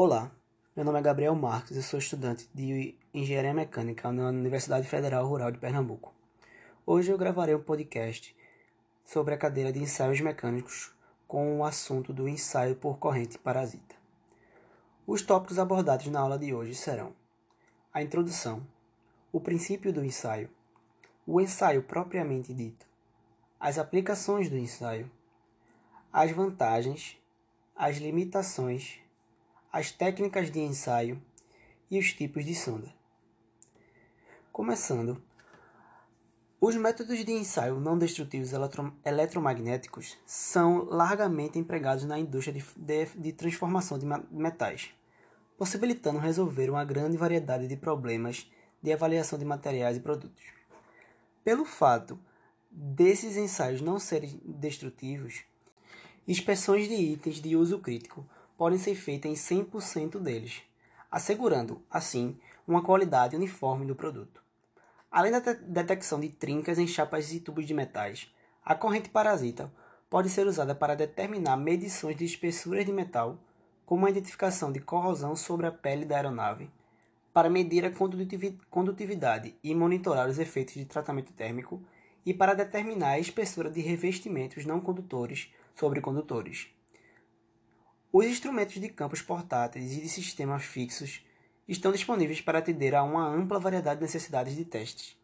Olá, meu nome é Gabriel Marques, eu sou estudante de Engenharia Mecânica na Universidade Federal Rural de Pernambuco. Hoje eu gravarei um podcast sobre a cadeira de ensaios mecânicos com o assunto do ensaio por corrente parasita. Os tópicos abordados na aula de hoje serão a introdução, o princípio do ensaio, o ensaio propriamente dito, as aplicações do ensaio, as vantagens, as limitações as técnicas de ensaio e os tipos de sonda. Começando, os métodos de ensaio não destrutivos eletro eletromagnéticos são largamente empregados na indústria de, de, de transformação de metais, possibilitando resolver uma grande variedade de problemas de avaliação de materiais e produtos. Pelo fato desses ensaios não serem destrutivos, inspeções de itens de uso crítico podem ser feitas em 100% deles, assegurando, assim, uma qualidade uniforme do produto. Além da detecção de trincas em chapas e tubos de metais, a corrente parasita pode ser usada para determinar medições de espessuras de metal, como a identificação de corrosão sobre a pele da aeronave, para medir a condutividade e monitorar os efeitos de tratamento térmico, e para determinar a espessura de revestimentos não condutores sobre condutores. Os instrumentos de campos portáteis e de sistemas fixos estão disponíveis para atender a uma ampla variedade de necessidades de testes.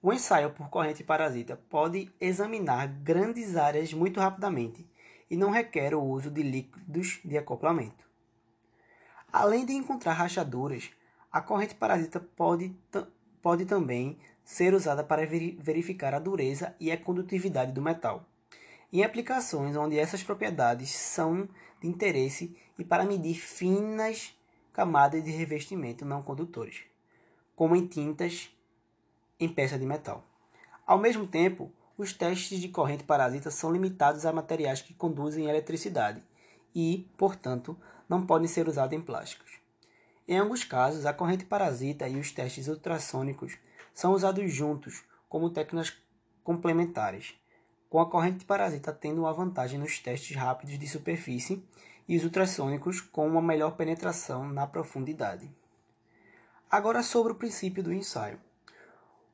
O ensaio por corrente parasita pode examinar grandes áreas muito rapidamente e não requer o uso de líquidos de acoplamento. Além de encontrar rachaduras, a corrente parasita pode, pode também ser usada para verificar a dureza e a condutividade do metal em aplicações onde essas propriedades são de interesse e para medir finas camadas de revestimento não condutores, como em tintas em peça de metal. Ao mesmo tempo, os testes de corrente parasita são limitados a materiais que conduzem eletricidade e, portanto, não podem ser usados em plásticos. Em alguns casos, a corrente parasita e os testes ultrassônicos são usados juntos como técnicas complementares com a corrente parasita tendo uma vantagem nos testes rápidos de superfície e os ultrassônicos com uma melhor penetração na profundidade. Agora sobre o princípio do ensaio.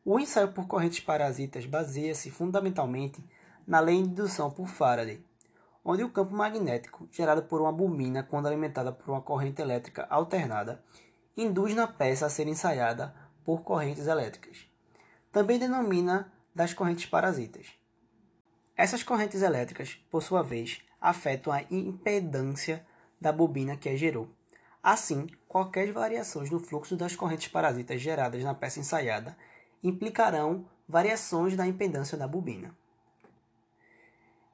O ensaio por correntes parasitas baseia-se fundamentalmente na lei de indução por Faraday, onde o campo magnético gerado por uma bobina quando alimentada por uma corrente elétrica alternada induz na peça a ser ensaiada por correntes elétricas. Também denomina das correntes parasitas. Essas correntes elétricas, por sua vez, afetam a impedância da bobina que a gerou. Assim, qualquer variações no fluxo das correntes parasitas geradas na peça ensaiada implicarão variações da impedância da bobina.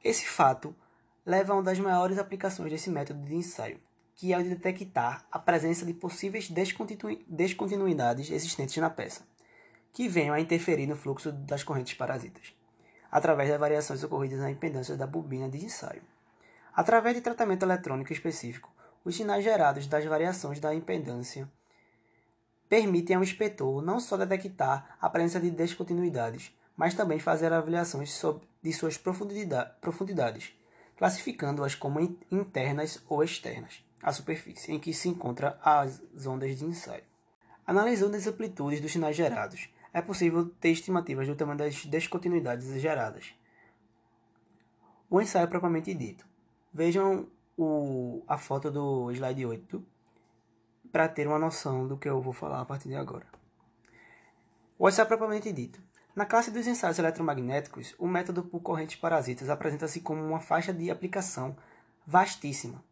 Esse fato leva a uma das maiores aplicações desse método de ensaio, que é o de detectar a presença de possíveis descontinuidades existentes na peça, que venham a interferir no fluxo das correntes parasitas através das variações ocorridas na impedância da bobina de ensaio. Através de tratamento eletrônico específico, os sinais gerados das variações da impedância permitem ao inspetor não só detectar a presença de descontinuidades, mas também fazer avaliações de suas profundidades, classificando-as como internas ou externas à superfície em que se encontram as ondas de ensaio. Analisando as amplitudes dos sinais gerados, é possível ter estimativas do tamanho das descontinuidades geradas. O ensaio propriamente dito. Vejam o, a foto do slide 8 para ter uma noção do que eu vou falar a partir de agora. O ensaio propriamente dito. Na classe dos ensaios eletromagnéticos, o método por correntes parasitas apresenta-se como uma faixa de aplicação vastíssima.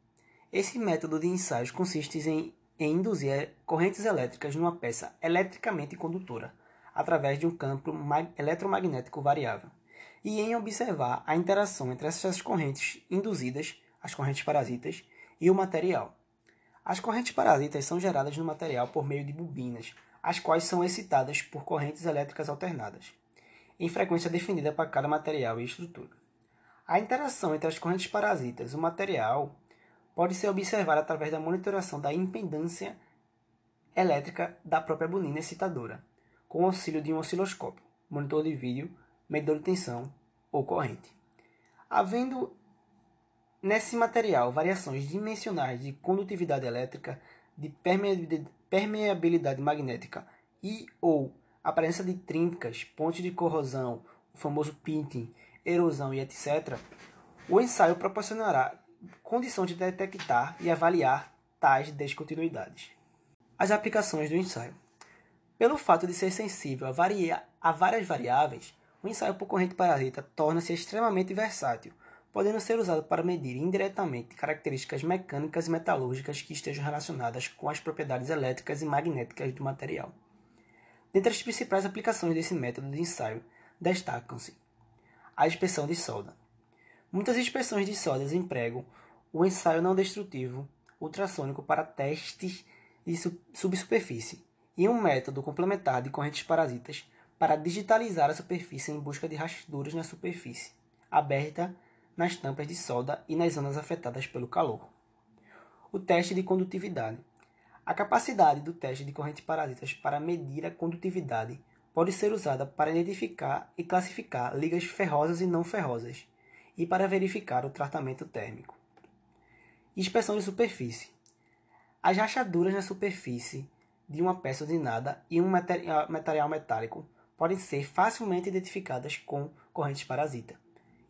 Esse método de ensaios consiste em, em induzir correntes elétricas numa peça eletricamente condutora, através de um campo eletromagnético variável, e em observar a interação entre essas correntes induzidas, as correntes parasitas, e o material. As correntes parasitas são geradas no material por meio de bobinas, as quais são excitadas por correntes elétricas alternadas, em frequência definida para cada material e estrutura. A interação entre as correntes parasitas e o material pode ser observada através da monitoração da impedância elétrica da própria bobina excitadora, com o auxílio de um osciloscópio, monitor de vídeo, medidor de tensão ou corrente. Havendo nesse material variações dimensionais de condutividade elétrica, de permeabilidade magnética e ou a presença de trincas, pontos de corrosão, o famoso pinting, erosão e etc., o ensaio proporcionará condições de detectar e avaliar tais descontinuidades. As aplicações do ensaio. Pelo fato de ser sensível a, varia a várias variáveis, o ensaio por corrente parasita torna-se extremamente versátil, podendo ser usado para medir indiretamente características mecânicas e metalúrgicas que estejam relacionadas com as propriedades elétricas e magnéticas do material. Dentre as principais aplicações desse método de ensaio, destacam-se a inspeção de solda. Muitas inspeções de soldas empregam o ensaio não destrutivo ultrassônico para testes de subsuperfície e um método complementar de correntes parasitas para digitalizar a superfície em busca de rachaduras na superfície, aberta nas tampas de solda e nas zonas afetadas pelo calor. O teste de condutividade. A capacidade do teste de correntes parasitas para medir a condutividade pode ser usada para identificar e classificar ligas ferrosas e não ferrosas e para verificar o tratamento térmico. Inspeção de superfície. As rachaduras na superfície de uma peça usinada e um material metálico podem ser facilmente identificadas com correntes parasita.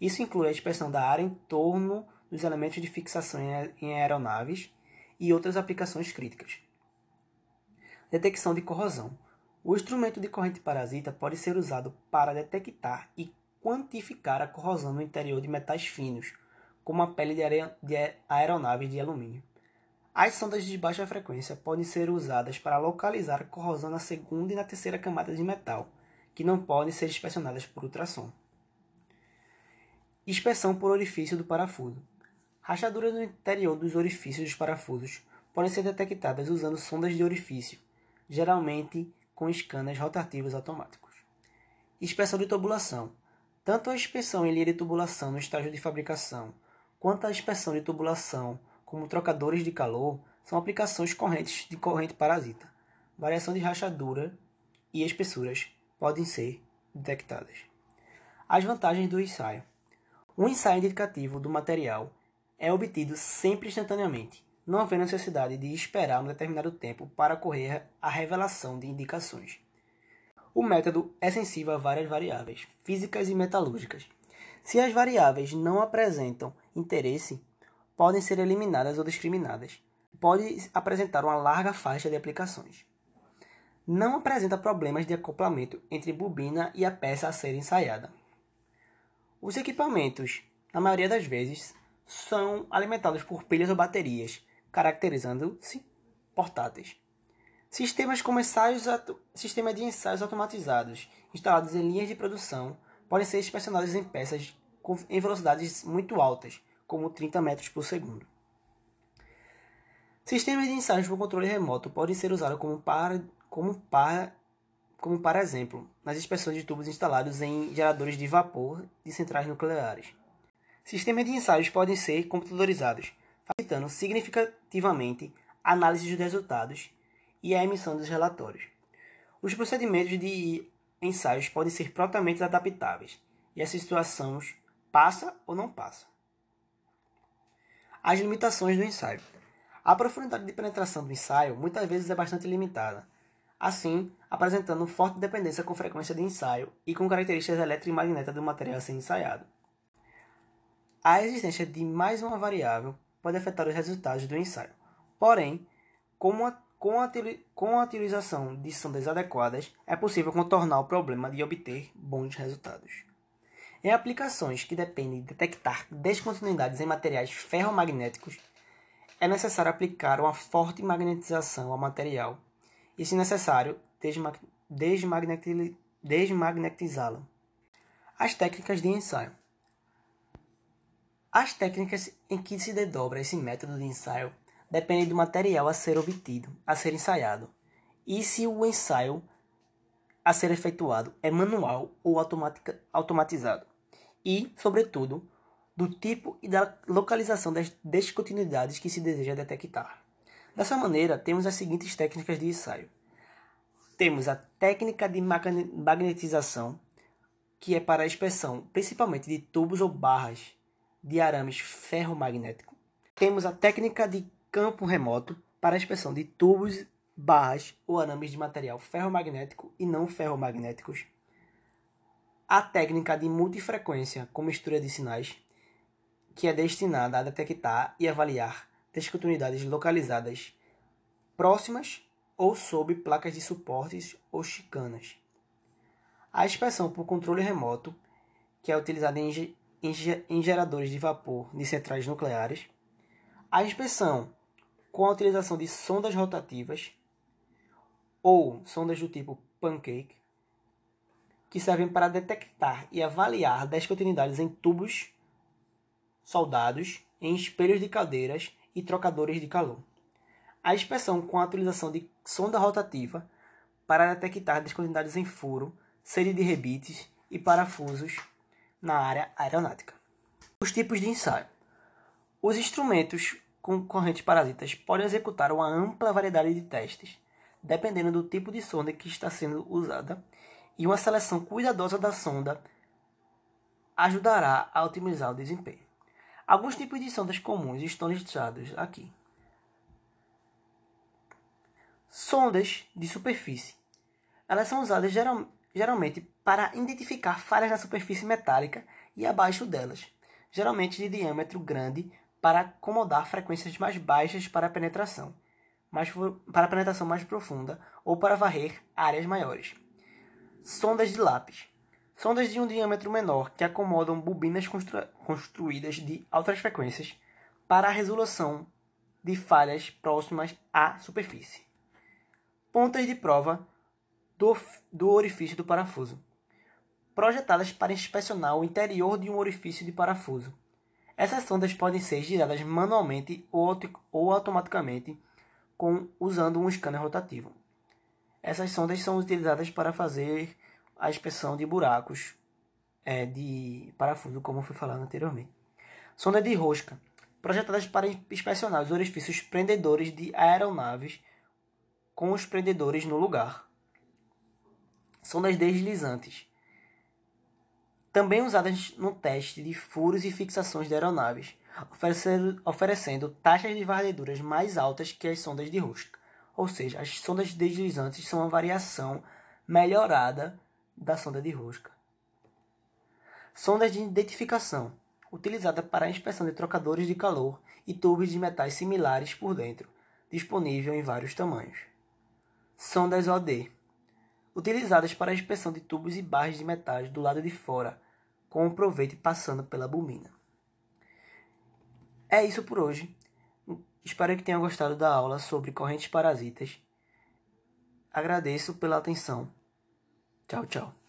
Isso inclui a inspeção da área em torno dos elementos de fixação em aeronaves e outras aplicações críticas. Detecção de corrosão. O instrumento de corrente parasita pode ser usado para detectar e quantificar a corrosão no interior de metais finos, como a pele de aeronaves de alumínio. As sondas de baixa frequência podem ser usadas para localizar a corrosão na segunda e na terceira camada de metal, que não podem ser inspecionadas por ultrassom. Inspeção por orifício do parafuso. Rachaduras no interior dos orifícios dos parafusos podem ser detectadas usando sondas de orifício, geralmente com scanners rotativos automáticos. Inspeção de tubulação. Tanto a inspeção em linha de tubulação no estágio de fabricação Quanto à inspeção de tubulação, como trocadores de calor, são aplicações correntes de corrente parasita. Variação de rachadura e espessuras podem ser detectadas. As vantagens do ensaio. Um ensaio indicativo do material é obtido sempre instantaneamente, não havendo necessidade de esperar um determinado tempo para ocorrer a revelação de indicações. O método é sensível a várias variáveis, físicas e metalúrgicas. Se as variáveis não apresentam interesse podem ser eliminadas ou discriminadas. Pode apresentar uma larga faixa de aplicações. Não apresenta problemas de acoplamento entre bobina e a peça a ser ensaiada. Os equipamentos, na maioria das vezes, são alimentados por pilhas ou baterias, caracterizando-se portáteis. Sistemas ensaios, sistema de ensaios automatizados, instalados em linhas de produção, podem ser inspecionados em peças em velocidades muito altas, como 30 metros por segundo. Sistemas de ensaios por controle remoto podem ser usados como para, como para, como para exemplo nas inspeções de tubos instalados em geradores de vapor de centrais nucleares. Sistemas de ensaios podem ser computadorizados, facilitando significativamente a análise dos resultados e a emissão dos relatórios. Os procedimentos de ensaios podem ser prontamente adaptáveis e as situações passa ou não passa. As limitações do ensaio. A profundidade de penetração do ensaio muitas vezes é bastante limitada, assim apresentando forte dependência com frequência de ensaio e com características eletromagnéticas do material a ser ensaiado. A existência de mais uma variável pode afetar os resultados do ensaio. Porém, com a, com a, com a utilização de sondas adequadas, é possível contornar o problema de obter bons resultados. Em aplicações que dependem de detectar descontinuidades em materiais ferromagnéticos, é necessário aplicar uma forte magnetização ao material e, se necessário, desmagnetizá-lo. As técnicas de ensaio. As técnicas em que se desdobra esse método de ensaio dependem do material a ser obtido, a ser ensaiado, e se o ensaio a ser efetuado é manual ou automatizado, e, sobretudo, do tipo e da localização das descontinuidades que se deseja detectar. Dessa maneira, temos as seguintes técnicas de ensaio. Temos a técnica de magnetização, que é para a inspeção principalmente de tubos ou barras de arames ferromagnético. Temos a técnica de campo remoto, para a inspeção de tubos, barras ou arames de material ferromagnético e não ferromagnéticos. A técnica de multifrequência com mistura de sinais, que é destinada a detectar e avaliar descontinuidades localizadas próximas ou sob placas de suportes ou chicanas. A inspeção por controle remoto, que é utilizada em, em, em geradores de vapor de centrais nucleares. A inspeção com a utilização de sondas rotativas ou sondas do tipo pancake, que servem para detectar e avaliar descontinuidades em tubos soldados, em espelhos de caldeiras e trocadores de calor. A inspeção com a utilização de sonda rotativa para detectar descontinuidades em furo, série de rebites e parafusos na área aeronáutica. Os tipos de ensaio. Os instrumentos com correntes parasitas podem executar uma ampla variedade de testes, dependendo do tipo de sonda que está sendo usada, e uma seleção cuidadosa da sonda ajudará a otimizar o desempenho. Alguns tipos de sondas comuns estão listados aqui. Sondas de superfície. Elas são usadas geral, geralmente para identificar falhas na superfície metálica e abaixo delas, geralmente de diâmetro grande para acomodar frequências mais baixas para penetração, para penetração mais profunda ou para varrer áreas maiores. Sondas de lápis. Sondas de um diâmetro menor que acomodam bobinas constru, construídas de altas frequências para a resolução de falhas próximas à superfície pontas de prova do, do orifício do parafuso, projetadas para inspecionar o interior de um orifício de parafuso. Essas sondas podem ser giradas manualmente ou, ou automaticamente com, usando um scanner rotativo. Essas sondas são utilizadas para fazer a inspeção de buracos é, de parafuso, como foi falado anteriormente. Sonda de rosca, projetadas para inspecionar os orifícios prendedores de aeronaves com os prendedores no lugar. Sondas deslizantes. Também usadas no teste de furos e fixações de aeronaves, oferecendo, taxas de varreduras mais altas que as sondas de rosca. Ou seja, as sondas deslizantes são uma variação melhorada da sonda de rosca. Sondas de identificação, utilizada para a inspeção de trocadores de calor e tubos de metais similares por dentro, disponível em vários tamanhos sondas OD, utilizadas para a inspeção de tubos e barras de metais do lado de fora, com o proveito passando pela bobina. É isso por hoje. Espero que tenham gostado da aula sobre correntes parasitas. Agradeço pela atenção. Tchau, tchau.